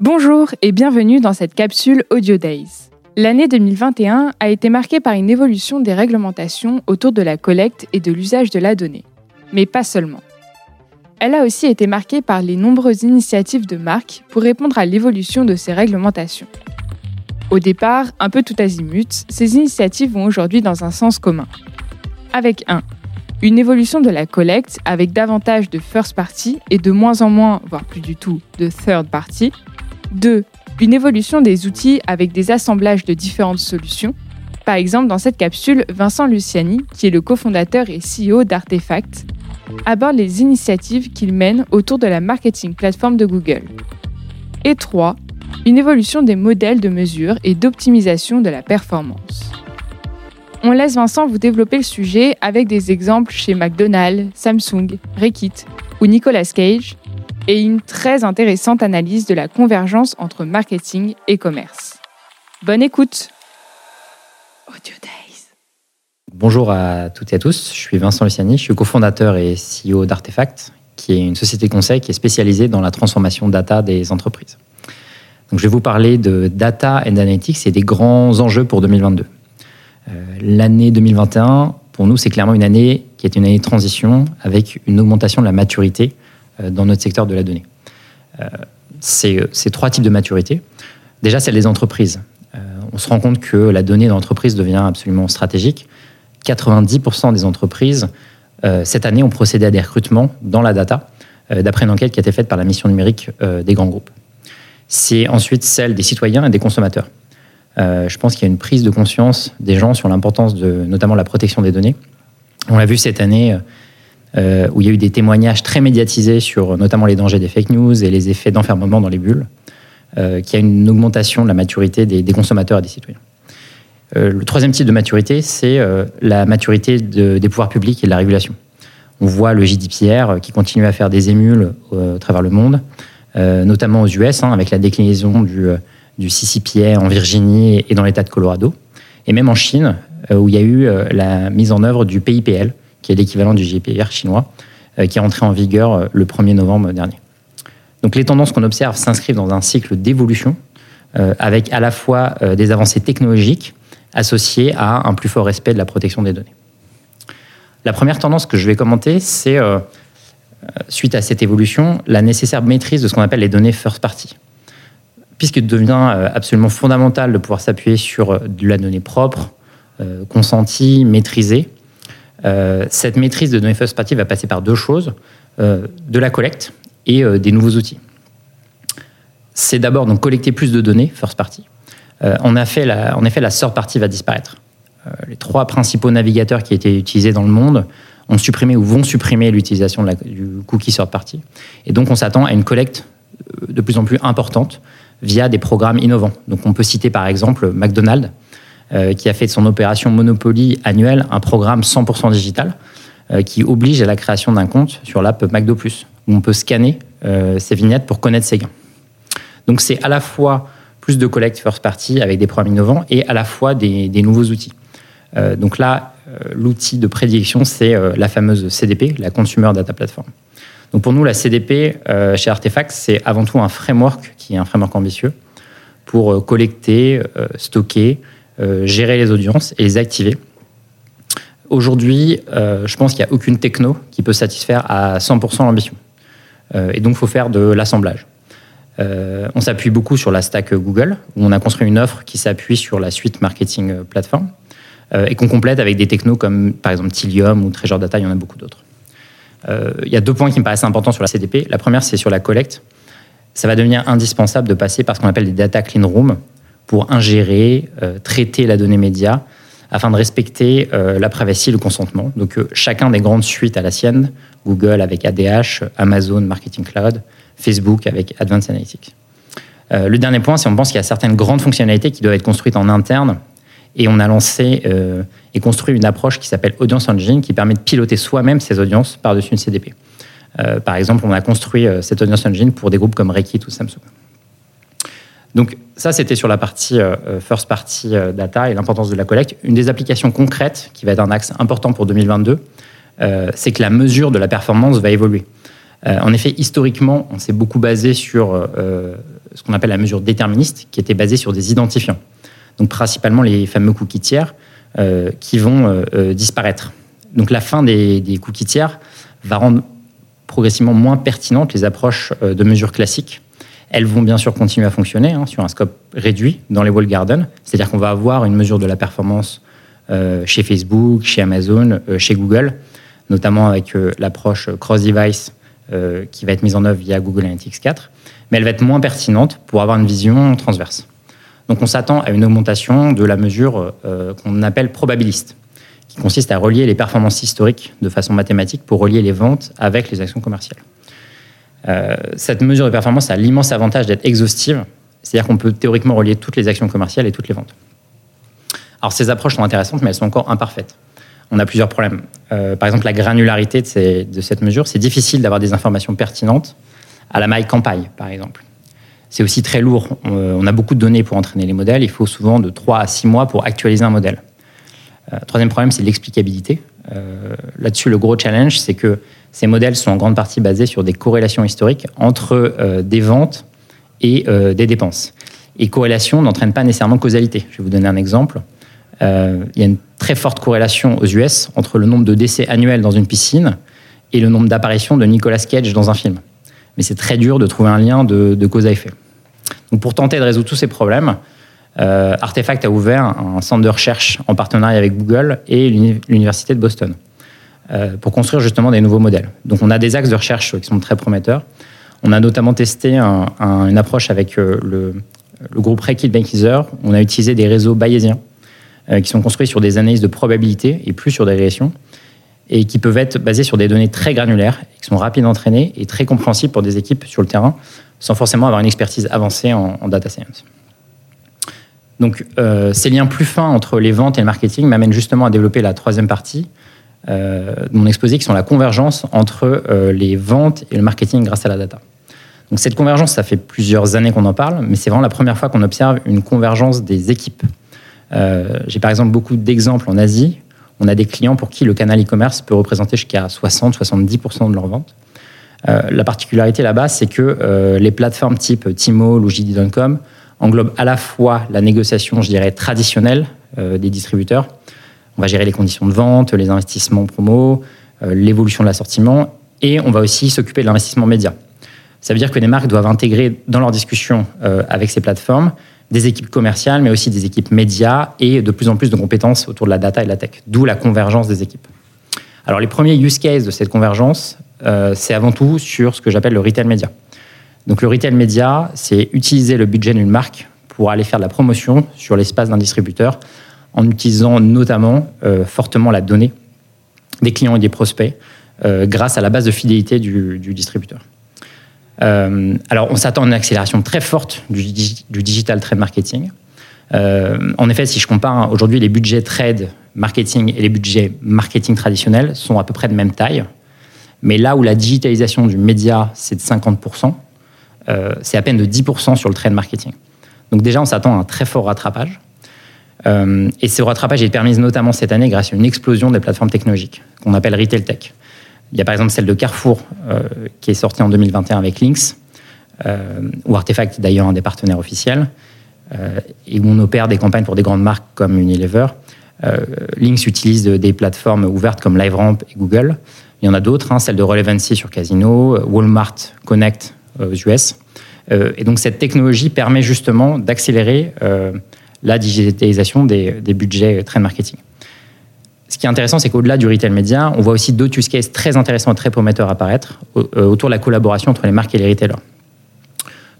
Bonjour et bienvenue dans cette capsule Audio Days. L'année 2021 a été marquée par une évolution des réglementations autour de la collecte et de l'usage de la donnée. Mais pas seulement. Elle a aussi été marquée par les nombreuses initiatives de marques pour répondre à l'évolution de ces réglementations. Au départ, un peu tout azimut, ces initiatives vont aujourd'hui dans un sens commun. Avec 1. Une évolution de la collecte avec davantage de first party et de moins en moins, voire plus du tout, de third party. 2. Une évolution des outils avec des assemblages de différentes solutions. Par exemple, dans cette capsule, Vincent Luciani, qui est le cofondateur et CEO d'Artefact, aborde les initiatives qu'il mène autour de la marketing plateforme de Google. Et 3. Une évolution des modèles de mesure et d'optimisation de la performance. On laisse Vincent vous développer le sujet avec des exemples chez McDonald's, Samsung, Rekit ou Nicolas Cage et une très intéressante analyse de la convergence entre marketing et commerce. Bonne écoute Audio Days. Bonjour à toutes et à tous, je suis Vincent Luciani, je suis cofondateur et CEO d'Artefact, qui est une société de conseil qui est spécialisée dans la transformation data des entreprises. Donc, je vais vous parler de data and analytics et des grands enjeux pour 2022. Euh, l'année 2021, pour nous, c'est clairement une année qui est une année de transition avec une augmentation de la maturité euh, dans notre secteur de la donnée. Euh, c'est trois types de maturité. Déjà, celle des entreprises. Euh, on se rend compte que la donnée d'entreprise devient absolument stratégique. 90% des entreprises, cette année, ont procédé à des recrutements dans la data, d'après une enquête qui a été faite par la mission numérique des grands groupes. C'est ensuite celle des citoyens et des consommateurs. je pense qu'il y a une prise de conscience des gens sur l'importance de notamment la protection des données. On l'a vu cette année euh, où il y a eu des témoignages très médiatisés sur notamment les dangers des fake news et les effets d'enfermement dans les bulles, euh, qui a une augmentation de la maturité des, consommateurs et des citoyens. Euh, le troisième type de maturité, c'est la maturité des pouvoirs publics et de la régulation. On voit le GDPR qui continue à faire des émules à travers le monde, notamment aux US, hein, avec la déclinaison du, du CCPA en Virginie et dans l'État de Colorado, et même en Chine, où il y a eu la mise en œuvre du PIPL, qui est l'équivalent du GPR chinois, euh, qui est entré en vigueur euh, le 1er novembre dernier. Donc les tendances qu'on observe s'inscrivent dans un cycle d'évolution euh, avec à la fois des avancées technologiques associées à un plus fort respect de la protection des données. La première tendance que je vais commenter, c'est, suite à cette évolution, la nécessaire maîtrise de ce qu'on appelle les données first party. Puisqu'il devient absolument fondamental de pouvoir s'appuyer sur de la donnée propre, consentie, maîtrisée, cette maîtrise de données first party va passer par deux choses, euh, de la collecte et euh, des nouveaux outils. C'est d'abord donc collecter plus de données first party. en, effet, la, en effet, la third party va disparaître. les trois principaux navigateurs qui étaient utilisés dans le monde ont supprimé ou vont supprimer l'utilisation du cookie third party. Et donc, on s'attend à une collecte de plus en plus importante via des programmes innovants. Donc, on peut citer par exemple McDonald's, euh, qui a fait de son opération Monopoly annuelle un programme 100% digital euh, qui oblige à la création d'un compte sur l'app McDo Plus, où on peut scanner euh, ses vignettes pour connaître ses gains. Donc c'est à la fois plus de collecte first party avec des programmes innovants et à la fois des, nouveaux outils. donc là, l'outil de prédiction, c'est la fameuse CDP, la Consumer Data Platform. Donc pour nous, la CDP chez Artefact, c'est avant tout un framework qui est un framework ambitieux pour collecter, stocker, euh, gérer les audiences et les activer. Aujourd'hui, euh, je pense qu'il n'y a aucune techno qui peut satisfaire à 100% l'ambition. Euh, et donc, il faut faire de l'assemblage. on s'appuie beaucoup sur la stack Google, où on a construit une offre qui s'appuie sur la suite marketing plateforme et qu'on complète avec des technos comme par exemple Tilium ou Treasure Data, il y en a beaucoup d'autres. il y a deux points qui me paraissent importants sur la CDP. La première, c'est sur la collecte. Ça va devenir indispensable de passer par ce qu'on appelle des data clean rooms, pour ingérer, euh, traiter la donnée média afin de respecter euh, la privacy et le consentement. Donc euh, chacun des grandes suites à la sienne, Google avec ADH, Amazon Marketing Cloud, Facebook avec Advanced Analytics. le dernier point, c'est qu'on pense qu'il y a certaines grandes fonctionnalités qui doivent être construites en interne et on a lancé et construit une approche qui s'appelle Audience Engine qui permet de piloter soi-même ses audiences par-dessus une CDP. par exemple, on a construit cette Audience Engine pour des groupes comme Rekit ou Samsung. Donc ça, c'était sur la partie euh, euh, first party euh, data et l'importance de la collecte. Une des applications concrètes qui va être un axe important pour 2022, c'est que la mesure de la performance va évoluer. en effet, historiquement, on s'est beaucoup basé sur ce qu'on appelle la mesure déterministe, qui était basée sur des identifiants. Donc principalement les fameux cookies tiers qui vont disparaître. Donc la fin des, cookies tiers va rendre progressivement moins pertinentes les approches de mesures classiques elles vont bien sûr continuer à fonctionner hein, sur un scope réduit dans les wall gardens, c'est-à-dire qu'on va avoir une mesure de la performance euh, chez Facebook, chez Amazon, euh, chez Google, notamment avec euh, l'approche cross-device qui va être mise en œuvre via Google Analytics 4, mais elle va être moins pertinente pour avoir une vision transverse. Donc on s'attend à une augmentation de la mesure qu'on appelle probabiliste, qui consiste à relier les performances historiques de façon mathématique pour relier les ventes avec les actions commerciales. Euh, cette mesure de performance a l'immense avantage d'être exhaustive, c'est-à-dire qu'on peut théoriquement relier toutes les actions commerciales et toutes les ventes. Alors ces approches sont intéressantes, mais elles sont encore imparfaites. On a plusieurs problèmes. Euh, par exemple, la granularité de, cette mesure, c'est difficile d'avoir des informations pertinentes à la maille campagne, par exemple. C'est aussi très lourd. On, a beaucoup de données pour entraîner les modèles. Il faut souvent de 3 à 6 mois pour actualiser un modèle. Euh, troisième problème, c'est l'explicabilité. Là-dessus, le gros challenge, c'est que ces modèles sont en grande partie basés sur des corrélations historiques entre euh, des ventes et euh, des dépenses. Et corrélation n'entraîne pas nécessairement causalité. Je vais vous donner un exemple. Euh, il y a une très forte corrélation aux US entre le nombre de décès annuels dans une piscine et le nombre d'apparitions de Nicolas Cage dans un film. Mais c'est très dur de trouver un lien de, cause à effet. Donc pour tenter de résoudre tous ces problèmes, Artefact a ouvert un centre de recherche en partenariat avec Google et l'Université de Boston. Euh, pour construire justement des nouveaux modèles. Donc on a des axes de recherche qui sont très prometteurs. On a notamment testé une approche avec euh, le, groupe Rekit Bankizer. On a utilisé des réseaux bayésiens euh, qui sont construits sur des analyses de probabilité et plus sur des régressions et qui peuvent être basés sur des données très granulaires, qui sont rapides à entraîner et très compréhensibles pour des équipes sur le terrain, sans forcément avoir une expertise avancée en, data science. Donc, ces liens plus fins entre les ventes et le marketing m'amènent justement à développer la troisième partie, euh, mon exposé, qui sont la convergence entre euh, les ventes et le marketing grâce à la data. Donc cette convergence, ça fait plusieurs années qu'on en parle, mais c'est vraiment la première fois qu'on observe une convergence des équipes. Euh, j'ai par exemple beaucoup d'exemples en Asie. On a des clients pour qui le canal e-commerce peut représenter jusqu'à 60-70% de leurs ventes. la particularité là-bas, c'est que les plateformes type Tmall ou JD.com englobent à la fois la négociation, je dirais, traditionnelle des distributeurs, on va gérer les conditions de vente, les investissements promo, euh, l'évolution de l'assortiment et on va aussi s'occuper de l'investissement média. Ça veut dire que les marques doivent intégrer dans leurs discussions euh, avec ces plateformes des équipes commerciales, mais aussi des équipes médias et de plus en plus de compétences autour de la data et de la tech, d'où la convergence des équipes. Alors les premiers use cases de cette convergence, euh, c'est avant tout sur ce que j'appelle le retail média. Donc le retail média, c'est utiliser le budget d'une marque pour aller faire de la promotion sur l'espace d'un distributeur en utilisant notamment euh, fortement la donnée des clients et des prospects euh, grâce à la base de fidélité du, distributeur. Euh, alors, on s'attend à une accélération très forte du, digital trade marketing. en effet, si je compare aujourd'hui les budgets trade marketing et les budgets marketing traditionnels sont à peu près de même taille. Mais là où la digitalisation du média, c'est de 50%, c'est à peine de 10% sur le trade marketing. Donc déjà, on s'attend à un très fort rattrapage. Euh, et ce rattrapage est permis notamment cette année grâce à une explosion des plateformes technologiques qu'on appelle retail tech. Il y a par exemple celle de Carrefour euh, qui est sortie en 2021 avec Lynx, euh, ou Artefact d'ailleurs un des partenaires officiels, et où on opère des campagnes pour des grandes marques comme Unilever. Lynx utilise des plateformes ouvertes comme LiveRamp et Google. Il y en a d'autres, hein, celle de Relevancy sur Casino, Walmart Connect US. et donc cette technologie permet justement d'accélérer la digitalisation des, budgets trade marketing. Ce qui est intéressant, c'est qu'au-delà du retail média, on voit aussi d'autres use cases très intéressants et très prometteurs apparaître euh, autour de la collaboration entre les marques et les retailers.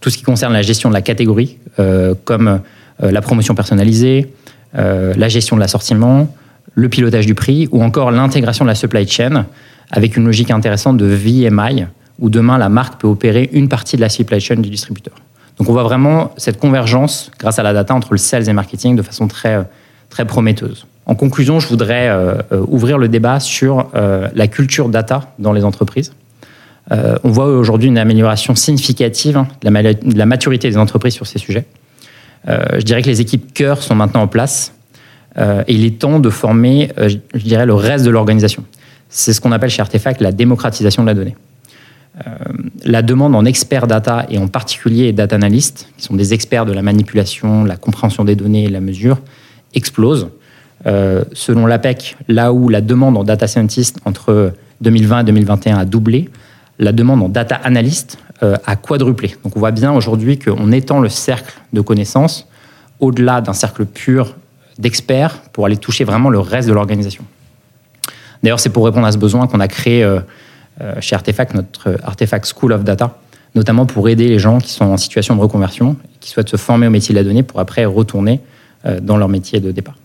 Tout ce qui concerne la gestion de la catégorie, euh, comme euh, la promotion personnalisée, la gestion de l'assortiment, le pilotage du prix, ou encore l'intégration de la supply chain avec une logique intéressante de VMI, où demain la marque peut opérer une partie de la supply chain du distributeur. Donc on voit vraiment cette convergence grâce à la data entre le sales et marketing de façon très, très prometteuse. En conclusion, je voudrais euh, euh, ouvrir le débat sur euh, la culture data dans les entreprises. on voit aujourd'hui une amélioration significative hein, de, la, maturité des entreprises sur ces sujets. je dirais que les équipes cœur sont maintenant en place et il est temps de former, je dirais, le reste de l'organisation. C'est ce qu'on appelle chez Artefact la démocratisation de la donnée. La demande en experts data et en particulier data analystes, qui sont des experts de la manipulation, la compréhension des données et la mesure, explose. selon l'APEC, là où la demande en data scientist entre 2020 et 2021 a doublé, la demande en data analyst a quadruplé. Donc on voit bien aujourd'hui qu'on étend le cercle de connaissances au-delà d'un cercle pur d'experts pour aller toucher vraiment le reste de l'organisation. D'ailleurs, c'est pour répondre à ce besoin qu'on a créé euh, euh, chez Artefact notre Artefact School of Data, notamment pour aider les gens qui sont en situation de reconversion, qui souhaitent se former au métier de la donnée pour après retourner euh, dans leur métier de départ.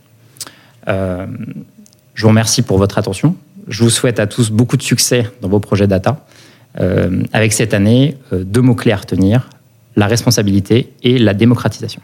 je vous remercie pour votre attention. Je vous souhaite à tous beaucoup de succès dans vos projets data. avec cette année, deux mots-clés à retenir, la responsabilité et la démocratisation.